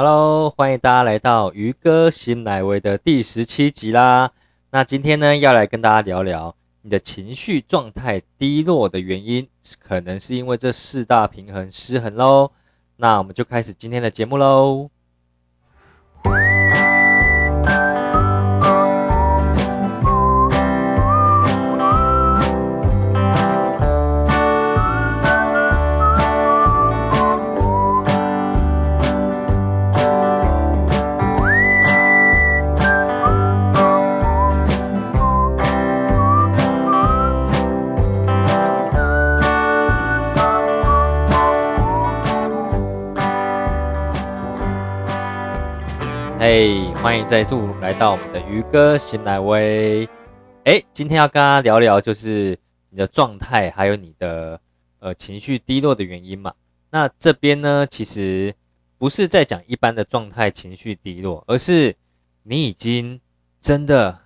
Hello，欢迎大家来到鱼哥新奶威的第十七集啦。那今天呢，要来跟大家聊聊你的情绪状态低落的原因，可能是因为这四大平衡失衡喽。那我们就开始今天的节目喽。嘿，欢迎再次来到我们的鱼哥新来威。哎，今天要跟大家聊聊，就是你的状态，还有你的呃情绪低落的原因嘛。那这边呢，其实不是在讲一般的状态情绪低落，而是你已经真的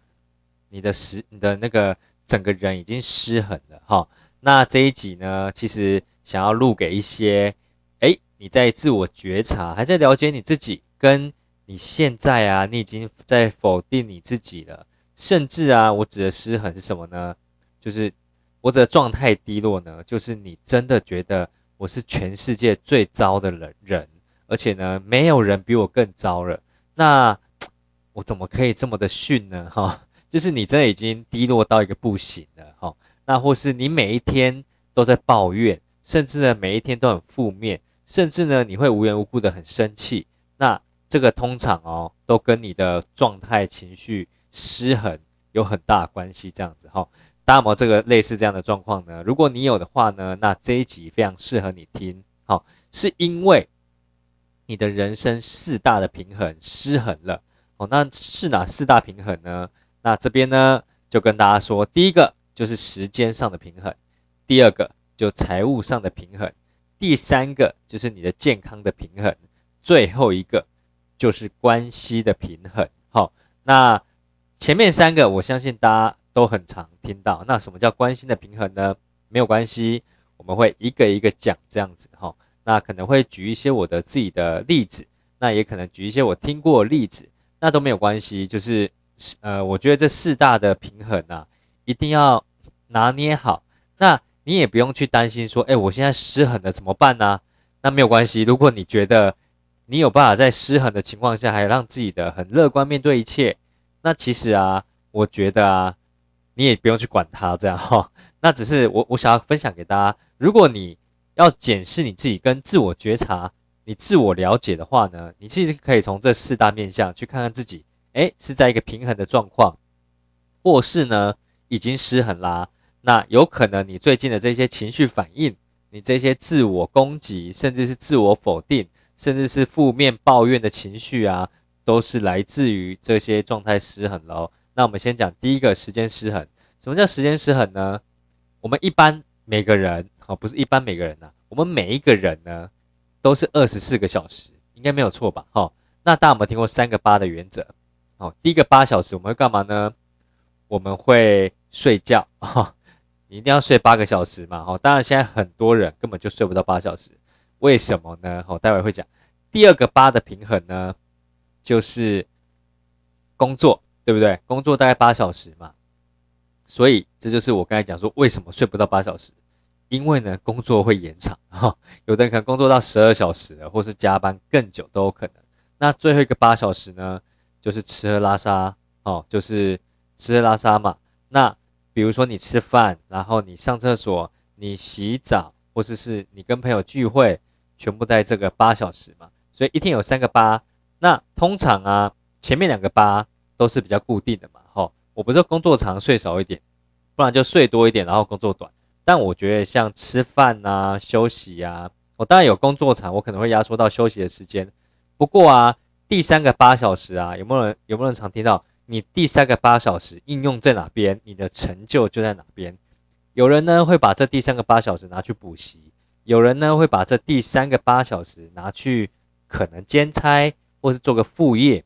你的失你的那个整个人已经失衡了哈。那这一集呢，其实想要录给一些哎你在自我觉察，还在了解你自己跟。你现在啊，你已经在否定你自己了，甚至啊，我指的失衡是什么呢？就是我的状态低落呢，就是你真的觉得我是全世界最糟的人人，而且呢，没有人比我更糟了。那我怎么可以这么的逊呢？哈，就是你真的已经低落到一个不行了，哈。那或是你每一天都在抱怨，甚至呢，每一天都很负面，甚至呢，你会无缘无故的很生气，那。这个通常哦，都跟你的状态、情绪失衡有很大关系。这样子哈，大家有没有这个类似这样的状况呢？如果你有的话呢，那这一集非常适合你听。好，是因为你的人生四大的平衡失衡了。哦，那是哪四大平衡呢？那这边呢，就跟大家说，第一个就是时间上的平衡，第二个就财务上的平衡，第三个就是你的健康的平衡，最后一个。就是关系的平衡，好，那前面三个我相信大家都很常听到。那什么叫关系的平衡呢？没有关系，我们会一个一个讲这样子，哈。那可能会举一些我的自己的例子，那也可能举一些我听过的例子，那都没有关系。就是呃，我觉得这四大的平衡啊，一定要拿捏好。那你也不用去担心说，哎，我现在失衡了怎么办呢？那没有关系，如果你觉得。你有办法在失衡的情况下，还让自己的很乐观面对一切？那其实啊，我觉得啊，你也不用去管它这样哈。那只是我我想要分享给大家，如果你要检视你自己跟自我觉察、你自我了解的话呢，你其实可以从这四大面向去看看自己，诶，是在一个平衡的状况，或是呢已经失衡啦。那有可能你最近的这些情绪反应，你这些自我攻击，甚至是自我否定。甚至是负面抱怨的情绪啊，都是来自于这些状态失衡喽。那我们先讲第一个时间失衡。什么叫时间失衡呢？我们一般每个人，好，不是一般每个人呐，我们每一个人呢，都是二十四个小时，应该没有错吧？好，那大家有没有听过三个八的原则？好，第一个八小时我们会干嘛呢？我们会睡觉，哈，你一定要睡八个小时嘛。好，当然现在很多人根本就睡不到八小时。为什么呢？好，待会会讲。第二个八的平衡呢，就是工作，对不对？工作大概八小时嘛，所以这就是我刚才讲说为什么睡不到八小时，因为呢，工作会延长 哈。有的人可能工作到十二小时了，或是加班更久都有可能。那最后一个八小时呢，就是吃喝拉撒哦，就是吃喝拉撒嘛。那比如说你吃饭，然后你上厕所，你洗澡，或者是你跟朋友聚会。全部在这个八小时嘛，所以一天有三个八。那通常啊，前面两个八都是比较固定的嘛，吼。我不是工作长睡少一点，不然就睡多一点，然后工作短。但我觉得像吃饭啊、休息呀，我当然有工作长，我可能会压缩到休息的时间。不过啊，第三个八小时啊，有没有人有没有人常听到？你第三个八小时应用在哪边，你的成就就在哪边。有人呢会把这第三个八小时拿去补习。有人呢会把这第三个八小时拿去可能兼差或是做个副业，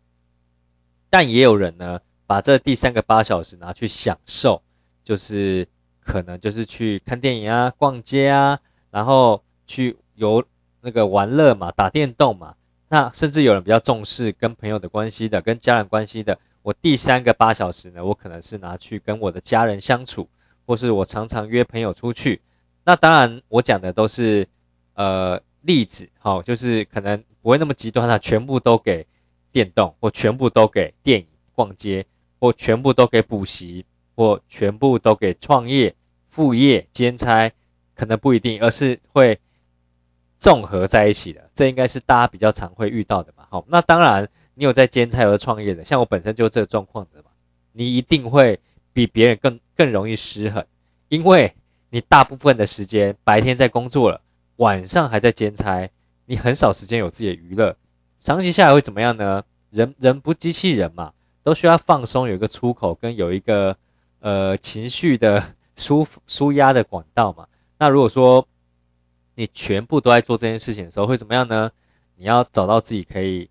但也有人呢把这第三个八小时拿去享受，就是可能就是去看电影啊、逛街啊，然后去游那个玩乐嘛、打电动嘛。那甚至有人比较重视跟朋友的关系的，跟家人关系的，我第三个八小时呢，我可能是拿去跟我的家人相处，或是我常常约朋友出去。那当然，我讲的都是呃例子，好，就是可能不会那么极端的，全部都给电动，或全部都给电影、逛街，或全部都给补习，或全部都给创业、副业、兼差，可能不一定，而是会。综合在一起的，这应该是大家比较常会遇到的嘛。好，那当然，你有在兼差和创业的，像我本身就是这个状况的嘛，你一定会比别人更更容易失衡，因为你大部分的时间白天在工作了，晚上还在兼差，你很少时间有自己的娱乐。长期下来会怎么样呢？人人不机器人嘛，都需要放松，有一个出口跟有一个呃情绪的舒舒压的管道嘛。那如果说，你全部都在做这件事情的时候会怎么样呢？你要找到自己可以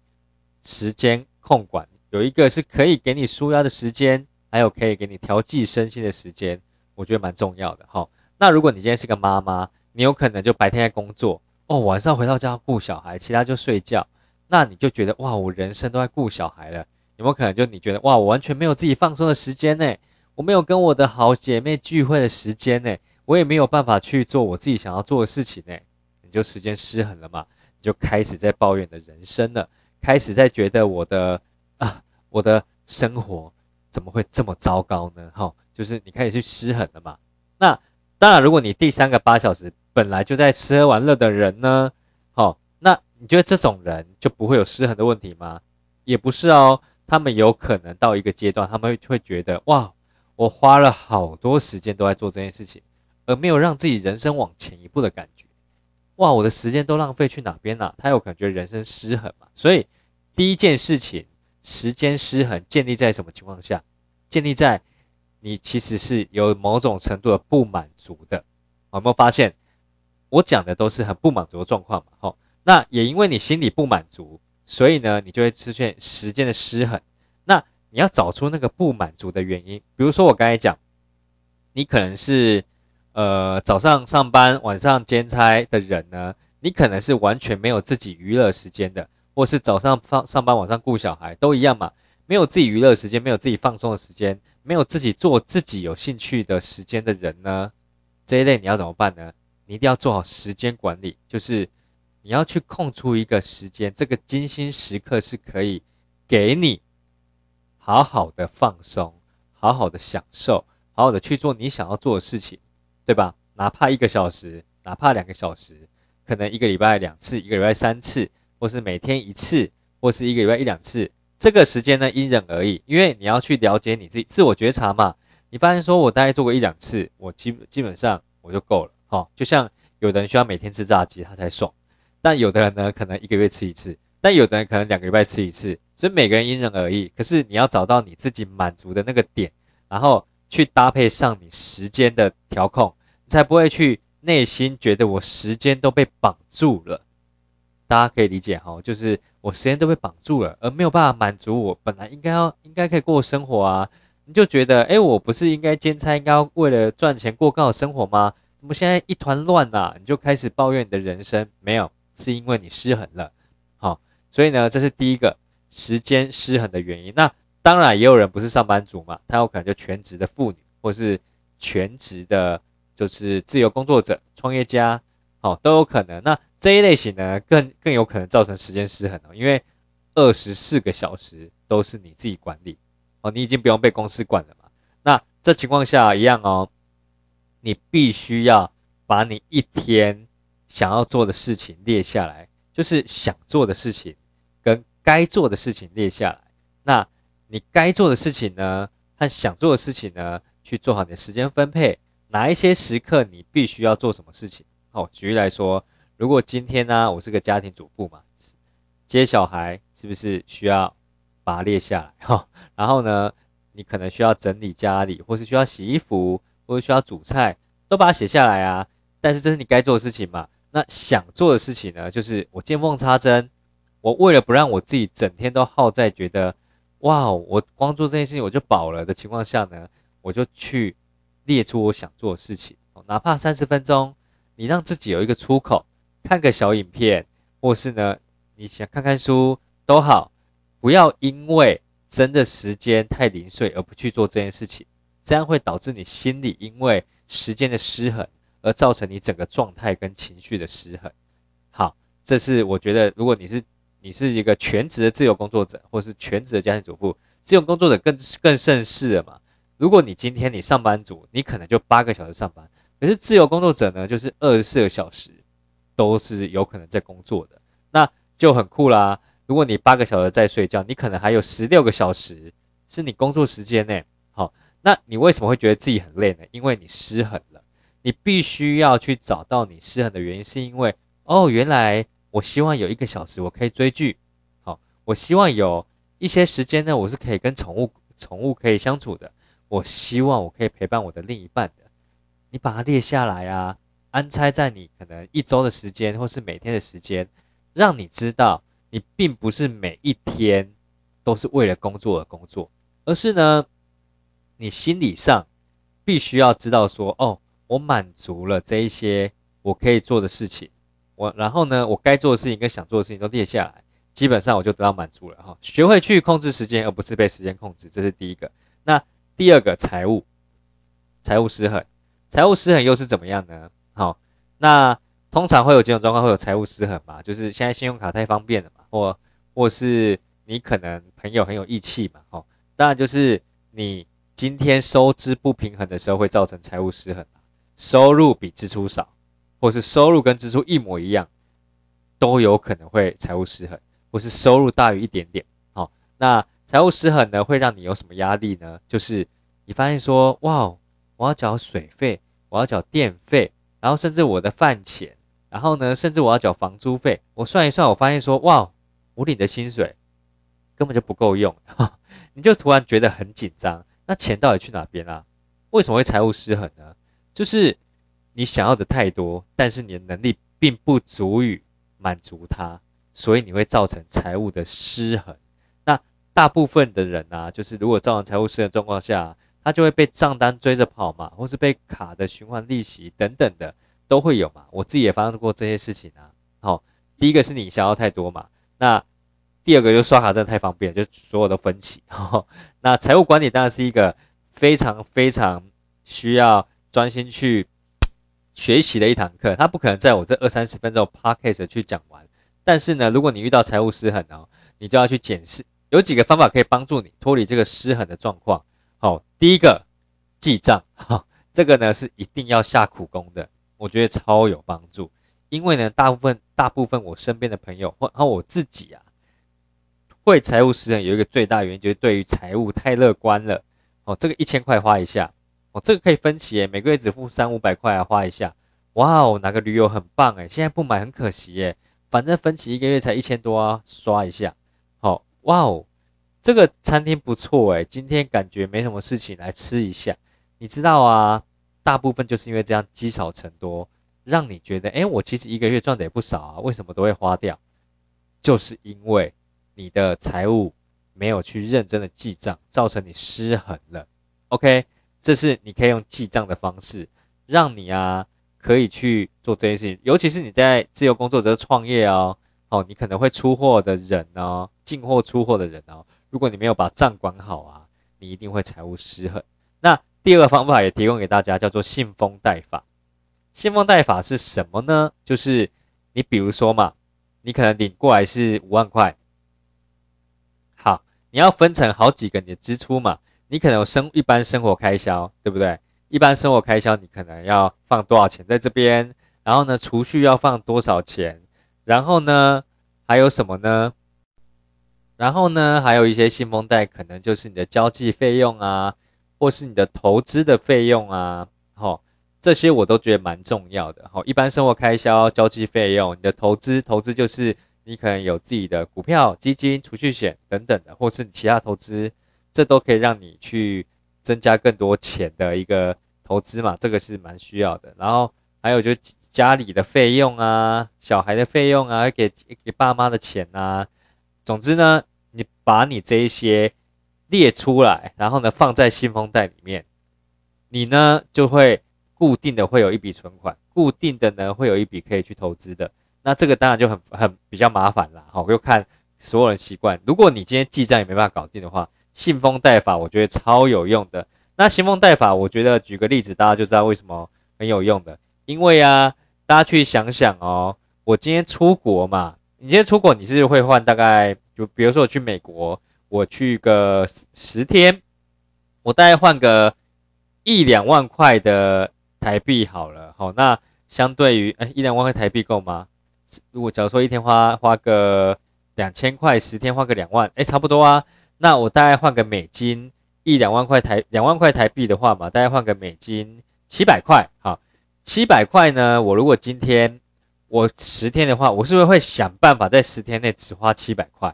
时间控管，有一个是可以给你舒压的时间，还有可以给你调剂身心的时间，我觉得蛮重要的哈。那如果你今天是个妈妈，你有可能就白天在工作哦，晚上回到家顾小孩，其他就睡觉，那你就觉得哇，我人生都在顾小孩了。有没有可能就你觉得哇，我完全没有自己放松的时间呢？我没有跟我的好姐妹聚会的时间呢？我也没有办法去做我自己想要做的事情呢，你就时间失衡了嘛？你就开始在抱怨的人生了，开始在觉得我的啊，我的生活怎么会这么糟糕呢？哈，就是你开始去失衡了嘛？那当然，如果你第三个八小时本来就在吃喝玩乐的人呢，好，那你觉得这种人就不会有失衡的问题吗？也不是哦，他们有可能到一个阶段，他们会会觉得哇，我花了好多时间都在做这件事情。而没有让自己人生往前一步的感觉，哇！我的时间都浪费去哪边了？他有感觉得人生失衡嘛？所以第一件事情，时间失衡建立在什么情况下？建立在你其实是有某种程度的不满足的。有没有发现我讲的都是很不满足的状况嘛？好，那也因为你心里不满足，所以呢，你就会出现时间的失衡。那你要找出那个不满足的原因，比如说我刚才讲，你可能是。呃，早上上班，晚上兼差的人呢，你可能是完全没有自己娱乐时间的，或是早上放上班，晚上顾小孩都一样嘛，没有自己娱乐时间，没有自己放松的时间，没有自己做自己有兴趣的时间的人呢，这一类你要怎么办呢？你一定要做好时间管理，就是你要去空出一个时间，这个精心时刻是可以给你好好的放松，好好的享受，好好的去做你想要做的事情。对吧？哪怕一个小时，哪怕两个小时，可能一个礼拜两次，一个礼拜三次，或是每天一次，或是一个礼拜一两次，这个时间呢因人而异，因为你要去了解你自己，自我觉察嘛。你发现说我大概做过一两次，我基基本上我就够了，哈。就像有的人需要每天吃炸鸡他才爽，但有的人呢可能一个月吃一次，但有的人可能两个礼拜吃一次，所以每个人因人而异。可是你要找到你自己满足的那个点，然后。去搭配上你时间的调控，才不会去内心觉得我时间都被绑住了。大家可以理解哈，就是我时间都被绑住了，而没有办法满足我本来应该要应该可以过生活啊。你就觉得，哎，我不是应该兼差，应该为了赚钱过更好生活吗？怎么现在一团乱呐？你就开始抱怨你的人生，没有，是因为你失衡了。好，所以呢，这是第一个时间失衡的原因。那。当然，也有人不是上班族嘛，他有可能就全职的妇女，或是全职的，就是自由工作者、创业家，好都有可能。那这一类型呢，更更有可能造成时间失衡哦，因为二十四个小时都是你自己管理哦，你已经不用被公司管了嘛。那这情况下一样哦，你必须要把你一天想要做的事情列下来，就是想做的事情跟该做的事情列下来，那。你该做的事情呢，和想做的事情呢，去做好你的时间分配。哪一些时刻你必须要做什么事情？好，举例来说，如果今天呢，我是个家庭主妇嘛，接小孩是不是需要把它列下来？哈，然后呢，你可能需要整理家里，或是需要洗衣服，或者需要煮菜，都把它写下来啊。但是这是你该做的事情嘛？那想做的事情呢，就是我见缝插针，我为了不让我自己整天都耗在觉得。哇，我光做这件事情我就饱了的情况下呢，我就去列出我想做的事情，哪怕三十分钟，你让自己有一个出口，看个小影片，或是呢你想看看书都好，不要因为真的时间太零碎而不去做这件事情，这样会导致你心里因为时间的失衡而造成你整个状态跟情绪的失衡。好，这是我觉得，如果你是你是一个全职的自由工作者，或是全职的家庭主妇，自由工作者更更甚是了嘛。如果你今天你上班族，你可能就八个小时上班，可是自由工作者呢，就是二十四个小时都是有可能在工作的，那就很酷啦。如果你八个小时在睡觉，你可能还有十六个小时是你工作时间呢。好，那你为什么会觉得自己很累呢？因为你失衡了。你必须要去找到你失衡的原因，是因为哦，原来我希望有一个小时我可以追剧，好，我希望有一些时间呢，我是可以跟宠物宠物可以相处的。我希望我可以陪伴我的另一半的，你把它列下来啊，安插在你可能一周的时间，或是每天的时间，让你知道你并不是每一天都是为了工作而工作，而是呢，你心理上必须要知道说，哦，我满足了这一些我可以做的事情，我然后呢，我该做的事情跟想做的事情都列下来，基本上我就得到满足了哈。学会去控制时间，而不是被时间控制，这是第一个。那第二个财务，财务失衡，财务失衡又是怎么样呢？好，那通常会有几种状况会有财务失衡嘛？就是现在信用卡太方便了嘛，或或是你可能朋友很有义气嘛，哦，当然就是你今天收支不平衡的时候会造成财务失衡收入比支出少，或是收入跟支出一模一样，都有可能会财务失衡，或是收入大于一点点，好，那。财务失衡呢，会让你有什么压力呢？就是你发现说，哇，我要缴水费，我要缴电费，然后甚至我的饭钱，然后呢，甚至我要缴房租费。我算一算，我发现说，哇，我领的薪水根本就不够用，你就突然觉得很紧张。那钱到底去哪边啊？为什么会财务失衡呢？就是你想要的太多，但是你的能力并不足以满足它，所以你会造成财务的失衡。那大部分的人啊，就是如果造成财务失衡状况下，他就会被账单追着跑嘛，或是被卡的循环利息等等的都会有嘛。我自己也发生过这些事情啊。好，第一个是你想要太多嘛，那第二个就刷卡真的太方便，就所有的分期。那财务管理当然是一个非常非常需要专心去学习的一堂课，它不可能在我这二三十分钟 podcast 去讲完。但是呢，如果你遇到财务失衡哦，你就要去检视。有几个方法可以帮助你脱离这个失衡的状况。第一个记账，哈，这个呢是一定要下苦功的，我觉得超有帮助。因为呢，大部分大部分我身边的朋友或我自己啊，会财务失衡有一个最大原因就是对于财务太乐观了。哦，这个一千块花一下，哦，这个可以分期诶，每个月只付三五百块啊，花一下。哇哦，哪个旅游很棒诶，现在不买很可惜耶，反正分期一个月才一千多啊，刷一下。好哇哦，这个餐厅不错诶，今天感觉没什么事情，来吃一下。你知道啊，大部分就是因为这样积少成多，让你觉得，诶，我其实一个月赚的也不少啊，为什么都会花掉？就是因为你的财务没有去认真的记账，造成你失衡了。OK，这是你可以用记账的方式，让你啊可以去做这件事情，尤其是你在自由工作者创业哦。哦，你可能会出货的人呢，进货出货的人哦，如果你没有把账管好啊，你一定会财务失衡。那第二个方法也提供给大家，叫做信封贷法。信封贷法是什么呢？就是你比如说嘛，你可能领过来是五万块，好，你要分成好几个你的支出嘛，你可能有生一般生活开销，对不对？一般生活开销你可能要放多少钱在这边，然后呢，储蓄要放多少钱？然后呢，还有什么呢？然后呢，还有一些信封袋，可能就是你的交际费用啊，或是你的投资的费用啊，好，这些我都觉得蛮重要的。好，一般生活开销、交际费用，你的投资，投资就是你可能有自己的股票、基金、储蓄险等等的，或是其他投资，这都可以让你去增加更多钱的一个投资嘛，这个是蛮需要的。然后还有就。家里的费用啊，小孩的费用啊，给给爸妈的钱啊，总之呢，你把你这一些列出来，然后呢放在信封袋里面，你呢就会固定的会有一笔存款，固定的呢会有一笔可以去投资的。那这个当然就很很比较麻烦了，好，又看所有人习惯。如果你今天记账也没办法搞定的话，信封袋法我觉得超有用的。那信封袋法，我觉得举个例子，大家就知道为什么很有用的。因为啊，大家去想想哦，我今天出国嘛，你今天出国你是会换大概，就比如说我去美国，我去个十天，我大概换个一两万块的台币好了，好，那相对于哎一两万块台币够吗？如果假如说一天花花个两千块，十天花个两万，哎，差不多啊。那我大概换个美金一两万块台两万块台币的话嘛，大概换个美金七百块，好，七百块呢，我如果今天我十天的话，我是不是会想办法在十天内只花七百块，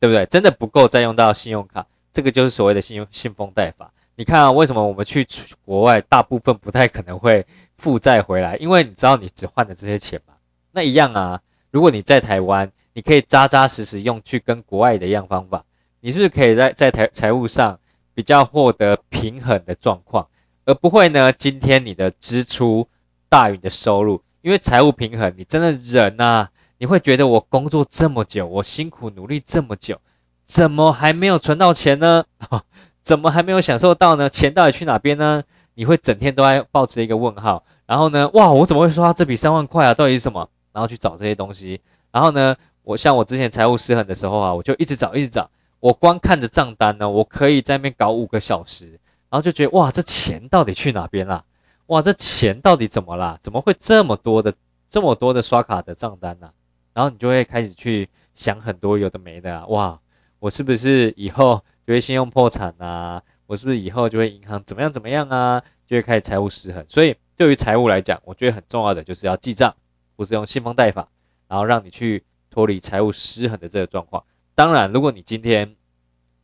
对不对？真的不够再用到信用卡，这个就是所谓的信用信封贷法。你看啊，为什么我们去国外大部分不太可能会负债回来？因为你知道你只换的这些钱嘛。那一样啊，如果你在台湾，你可以扎扎实实用去跟国外的一样方法，你是不是可以在在台财务上比较获得平衡的状况，而不会呢？今天你的支出大于你的收入，因为财务平衡，你真的忍呐，你会觉得我工作这么久，我辛苦努力这么久，怎么还没有存到钱呢？怎么还没有享受到呢？钱到底去哪边呢？你会整天都在抱持一个问号，然后呢，哇，我怎么会说这笔三万块啊？到底是什么？然后去找这些东西，然后呢，我像我之前财务失衡的时候啊，我就一直找，一直找。我光看着账单呢，我可以在那边搞五个小时，然后就觉得哇，这钱到底去哪边了？哇，这钱到底怎么啦？怎么会这么多的这么多的刷卡的账单呢？然后你就会开始去想很多有的没的啊，哇，我是不是以后就会信用破产啊？我是不是以后就会银行怎么样怎么样啊？就会开始财务失衡。所以对于财务来讲，我觉得很重要的就是要记账。不是用信封贷法，然后让你去脱离财务失衡的这个状况。当然，如果你今天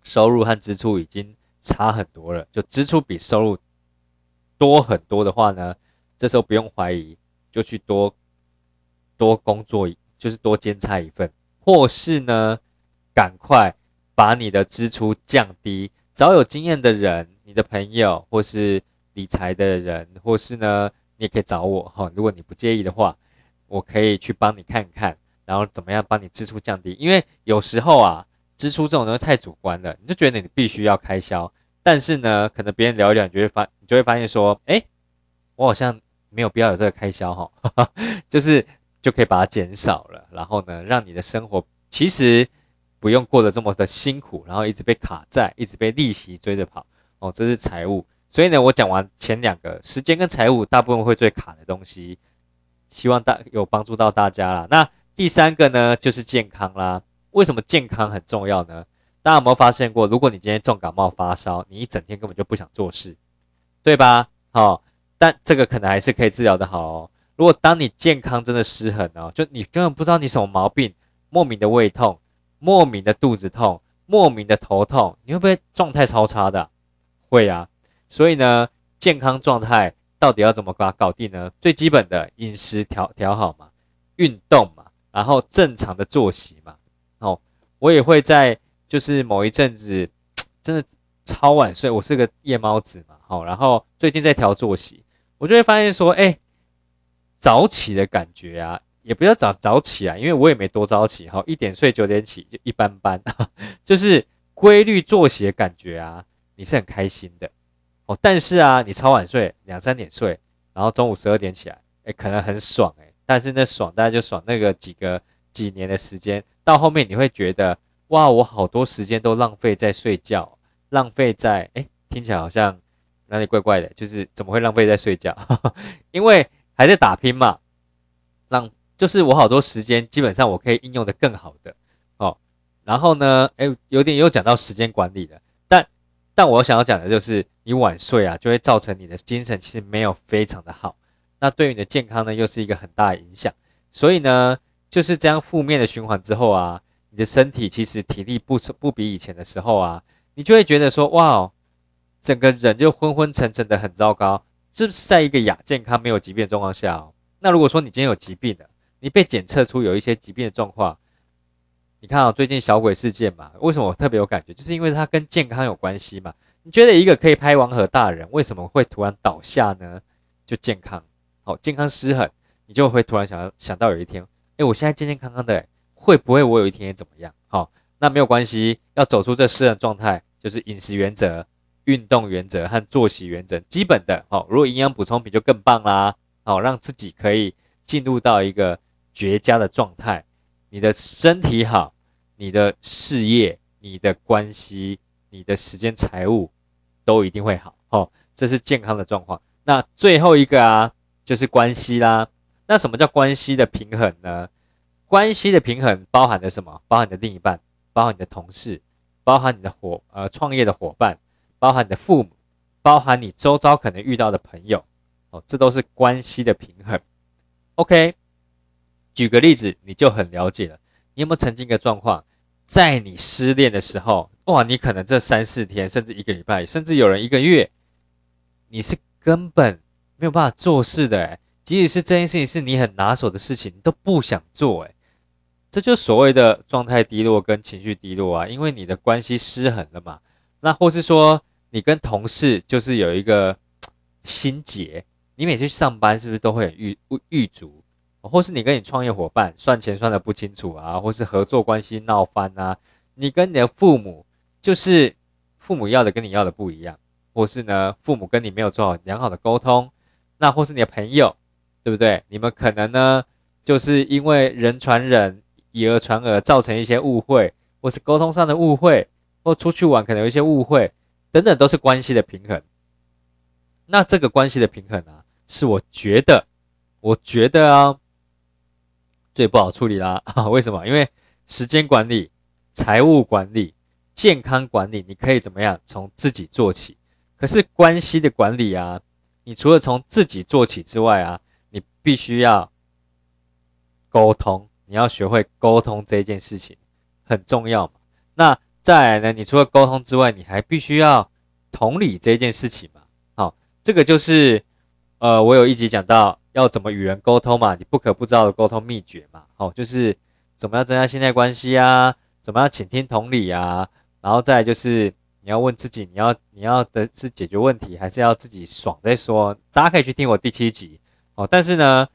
收入和支出已经差很多了，就支出比收入多很多的话呢，这时候不用怀疑，就去多多工作，就是多兼差一份，或是呢，赶快把你的支出降低。找有经验的人，你的朋友，或是理财的人，或是呢，你也可以找我哈。如果你不介意的话。我可以去帮你看看，然后怎么样帮你支出降低？因为有时候啊，支出这种东西太主观了，你就觉得你必须要开销，但是呢，可能别人聊一聊，你就会发，你就会发现说，哎，我好像没有必要有这个开销哈，就是就可以把它减少了，然后呢，让你的生活其实不用过得这么的辛苦，然后一直被卡债，一直被利息追着跑哦，这是财务。所以呢，我讲完前两个时间跟财务，大部分会最卡的东西。希望大有帮助到大家啦。那第三个呢，就是健康啦。为什么健康很重要呢？大家有没有发现过？如果你今天重感冒发烧，你一整天根本就不想做事，对吧？好，但这个可能还是可以治疗的好哦。如果当你健康真的失衡哦，就你根本不知道你什么毛病，莫名的胃痛，莫名的肚子痛，莫名的头痛，你会不会状态超差的？会啊。所以呢，健康状态。到底要怎么把它搞定呢？最基本的饮食调调好嘛，运动嘛，然后正常的作息嘛。哦，我也会在就是某一阵子真的超晚睡，我是个夜猫子嘛。好，然后最近在调作息，我就会发现说，哎，早起的感觉啊，也不要早早起啊，因为我也没多早起。好，一点睡九点起就一般般，就是规律作息的感觉啊，你是很开心的。哦，但是啊，你超晚睡，两三点睡，然后中午十二点起来，哎，可能很爽哎，但是那爽大家就爽那个几个几年的时间，到后面你会觉得，哇，我好多时间都浪费在睡觉，浪费在，哎，听起来好像哪里怪怪的，就是怎么会浪费在睡觉？因为还在打拼嘛，让就是我好多时间基本上我可以应用的更好的，哦，然后呢，哎，有点又讲到时间管理了。但我想要讲的就是，你晚睡啊，就会造成你的精神其实没有非常的好，那对于你的健康呢，又是一个很大的影响。所以呢，就是这样负面的循环之后啊，你的身体其实体力不不比以前的时候啊，你就会觉得说，哇，整个人就昏昏沉沉的很糟糕。这是在一个亚健康、没有疾病状况下哦。那如果说你今天有疾病的，你被检测出有一些疾病的状况。你看啊，最近小鬼事件嘛，为什么我特别有感觉？就是因为它跟健康有关系嘛。你觉得一个可以拍王和大人，为什么会突然倒下呢？就健康，好，健康失衡，你就会突然想要想到有一天，哎，我现在健健康康的，会不会我有一天也怎么样？好，那没有关系，要走出这失衡状态，就是饮食原则、运动原则和作息原则，基本的。好，如果营养补充品就更棒啦。好，让自己可以进入到一个绝佳的状态，你的身体好，你的事业、你的关系、你的时间、财务都一定会好。哦，这是健康的状况。那最后一个啊，就是关系啦。那什么叫关系的平衡呢？关系的平衡包含的什么？包含你的另一半，包含你的同事，包含你的伙呃创业的伙伴，包含你的父母，包含你周遭可能遇到的朋友。哦，这都是关系的平衡。OK，举个例子，你就很了解了。你有没有曾经一个状况，在你失恋的时候，哇，你可能这三四天，甚至一个礼拜，甚至有人一个月，你是根本没有办法做事的。诶即使是这件事情是你很拿手的事情，你都不想做。诶这就所谓的状态低落跟情绪低落啊，因为你的关系失衡了嘛。那或是说，你跟同事就是有一个心结。你每次去上班是不是都会很郁郁足，或是你跟你创业伙伴算钱算的不清楚啊，或是合作关系闹翻啊？你跟你的父母就是父母要的跟你要的不一样，或是呢父母跟你没有做好良好的沟通，那或是你的朋友，对不对？你们可能呢就是因为人传人，以讹传讹，造成一些误会，或是沟通上的误会，或出去玩可能有一些误会等等，都是关系的平衡。那这个关系的平衡啊？是我觉得，我觉得啊，最不好处理啦。为什么？因为时间管理、财务管理、健康管理，你可以怎么样从自己做起。可是关系的管理啊，你除了从自己做起之外啊，你必须要沟通，你要学会沟通这件事情很重要嘛。那再来呢？你除了沟通之外，你还必须要同理这件事情嘛。好，这个就是。呃，我有一集讲到要怎么与人沟通嘛，你不可不知道的沟通秘诀嘛，好，就是怎么样增加信赖关系啊，怎么样倾听同理啊，然后再就是你要问自己，你要你要的是解决问题，还是要自己爽再说？大家可以去听我第七集，哦，但是呢，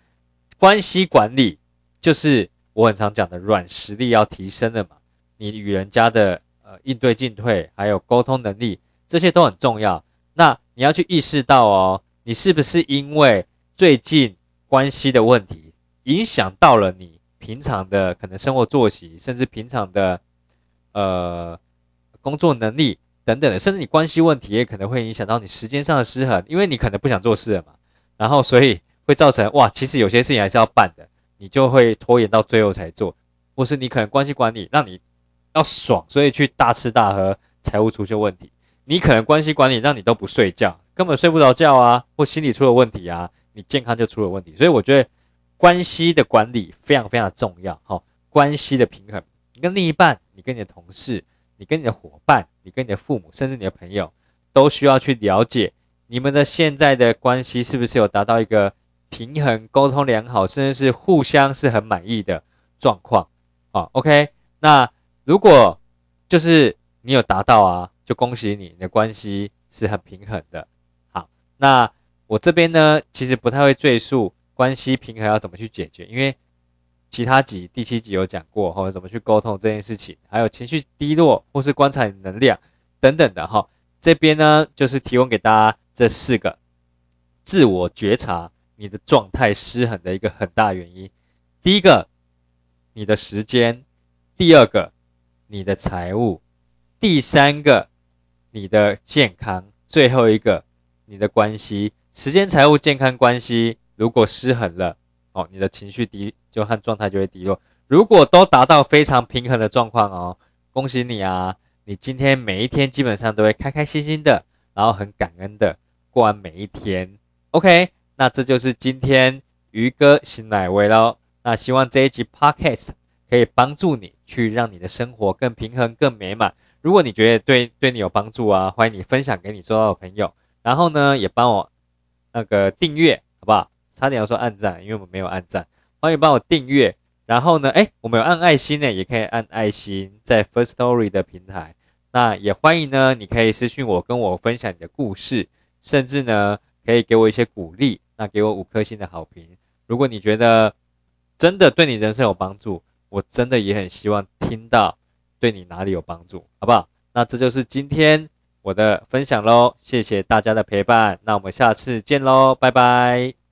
关系管理就是我很常讲的软实力要提升的嘛，你与人家的呃应对进退，还有沟通能力，这些都很重要。那你要去意识到哦。你是不是因为最近关系的问题影响到了你平常的可能生活作息，甚至平常的呃工作能力等等的，甚至你关系问题也可能会影响到你时间上的失衡，因为你可能不想做事了嘛，然后所以会造成哇，其实有些事情还是要办的，你就会拖延到最后才做，或是你可能关系管理让你要爽，所以去大吃大喝，财务出现问题，你可能关系管理让你都不睡觉。根本睡不着觉啊，或心理出了问题啊，你健康就出了问题。所以我觉得关系的管理非常非常重要。好，关系的平衡，你跟另一半，你跟你的同事，你跟你的伙伴，你跟你的父母，甚至你的朋友，都需要去了解你们的现在的关系是不是有达到一个平衡、沟通良好，甚至是互相是很满意的状况。啊，OK，那如果就是你有达到啊，就恭喜你，你的关系是很平衡的。好那我这边呢，其实不太会赘述关系平衡要怎么去解决，因为其他集第七集有讲过，或者怎么去沟通这件事情，还有情绪低落或是观察能量等等的哈。这边呢，就是提供给大家这四个自我觉察你的状态失衡的一个很大原因。第一个，你的时间；第二个，你的财务；第三个，你的健康；最后一个。你的关系、时间、财务、健康关系，如果失衡了，哦，你的情绪低就和状态就会低落。如果都达到非常平衡的状况哦，恭喜你啊！你今天每一天基本上都会开开心心的，然后很感恩的过完每一天。OK，那这就是今天鱼哥新奶味喽。那希望这一集 Podcast 可以帮助你去让你的生活更平衡、更美满。如果你觉得对对你有帮助啊，欢迎你分享给你周到的朋友。然后呢，也帮我那个订阅，好不好？差点要说按赞，因为我们没有按赞。欢迎帮我订阅。然后呢，哎，我们有按爱心呢，也可以按爱心，在 First Story 的平台。那也欢迎呢，你可以私信我，跟我分享你的故事，甚至呢，可以给我一些鼓励，那给我五颗星的好评。如果你觉得真的对你人生有帮助，我真的也很希望听到对你哪里有帮助，好不好？那这就是今天我的分享喽，谢谢大家的陪伴，那我们下次见喽，拜拜。